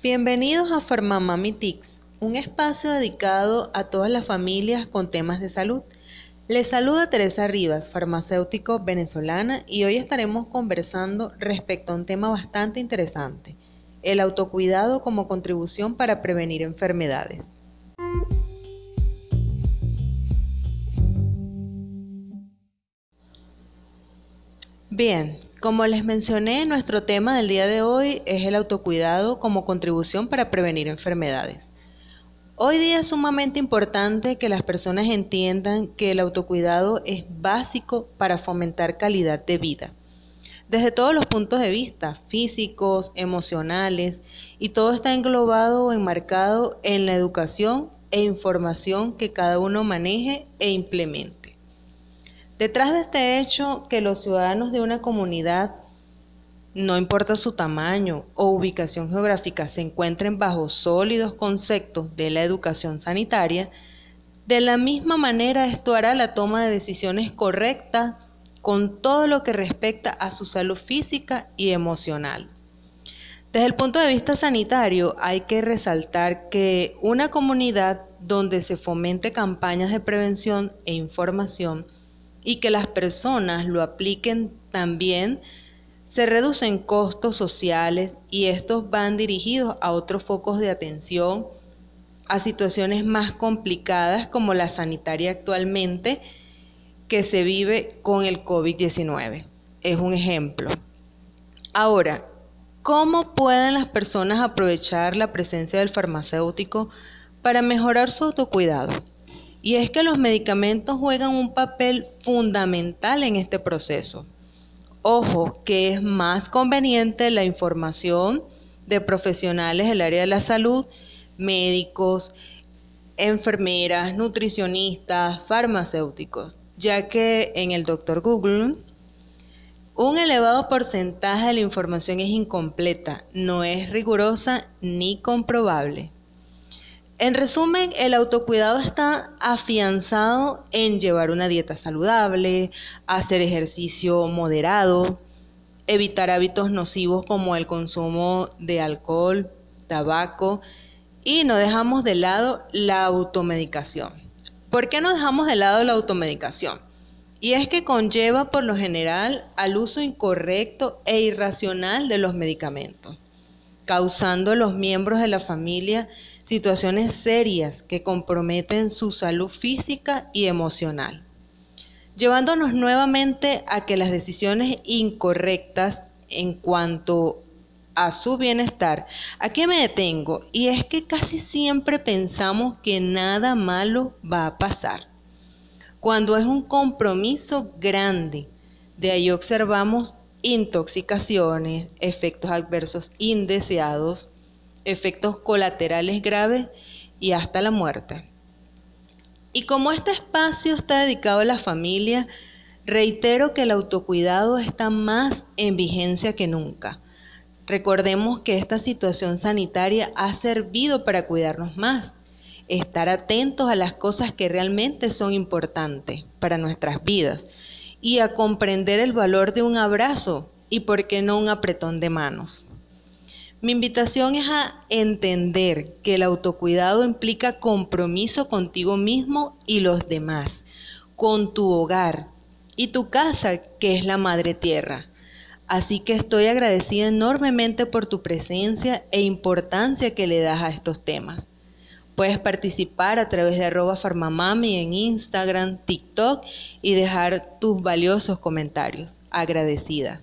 Bienvenidos a Farmamami Tics, un espacio dedicado a todas las familias con temas de salud. Les saluda Teresa Rivas, farmacéutico venezolana, y hoy estaremos conversando respecto a un tema bastante interesante, el autocuidado como contribución para prevenir enfermedades. Bien, como les mencioné, nuestro tema del día de hoy es el autocuidado como contribución para prevenir enfermedades. Hoy día es sumamente importante que las personas entiendan que el autocuidado es básico para fomentar calidad de vida, desde todos los puntos de vista, físicos, emocionales, y todo está englobado o enmarcado en la educación e información que cada uno maneje e implemente. Detrás de este hecho, que los ciudadanos de una comunidad, no importa su tamaño o ubicación geográfica, se encuentren bajo sólidos conceptos de la educación sanitaria, de la misma manera esto hará la toma de decisiones correctas con todo lo que respecta a su salud física y emocional. Desde el punto de vista sanitario, hay que resaltar que una comunidad donde se fomente campañas de prevención e información y que las personas lo apliquen también, se reducen costos sociales y estos van dirigidos a otros focos de atención, a situaciones más complicadas como la sanitaria actualmente que se vive con el COVID-19. Es un ejemplo. Ahora, ¿cómo pueden las personas aprovechar la presencia del farmacéutico para mejorar su autocuidado? Y es que los medicamentos juegan un papel fundamental en este proceso. Ojo, que es más conveniente la información de profesionales del área de la salud, médicos, enfermeras, nutricionistas, farmacéuticos, ya que en el Dr. Google un elevado porcentaje de la información es incompleta, no es rigurosa ni comprobable. En resumen, el autocuidado está afianzado en llevar una dieta saludable, hacer ejercicio moderado, evitar hábitos nocivos como el consumo de alcohol, tabaco y no dejamos de lado la automedicación. ¿Por qué no dejamos de lado la automedicación? Y es que conlleva por lo general al uso incorrecto e irracional de los medicamentos, causando a los miembros de la familia situaciones serias que comprometen su salud física y emocional, llevándonos nuevamente a que las decisiones incorrectas en cuanto a su bienestar, aquí me detengo, y es que casi siempre pensamos que nada malo va a pasar, cuando es un compromiso grande. De ahí observamos intoxicaciones, efectos adversos indeseados, efectos colaterales graves y hasta la muerte. Y como este espacio está dedicado a la familia, reitero que el autocuidado está más en vigencia que nunca. Recordemos que esta situación sanitaria ha servido para cuidarnos más, estar atentos a las cosas que realmente son importantes para nuestras vidas y a comprender el valor de un abrazo y por qué no un apretón de manos. Mi invitación es a entender que el autocuidado implica compromiso contigo mismo y los demás, con tu hogar y tu casa, que es la madre tierra. Así que estoy agradecida enormemente por tu presencia e importancia que le das a estos temas. Puedes participar a través de arroba farmamami en Instagram, TikTok y dejar tus valiosos comentarios. Agradecida.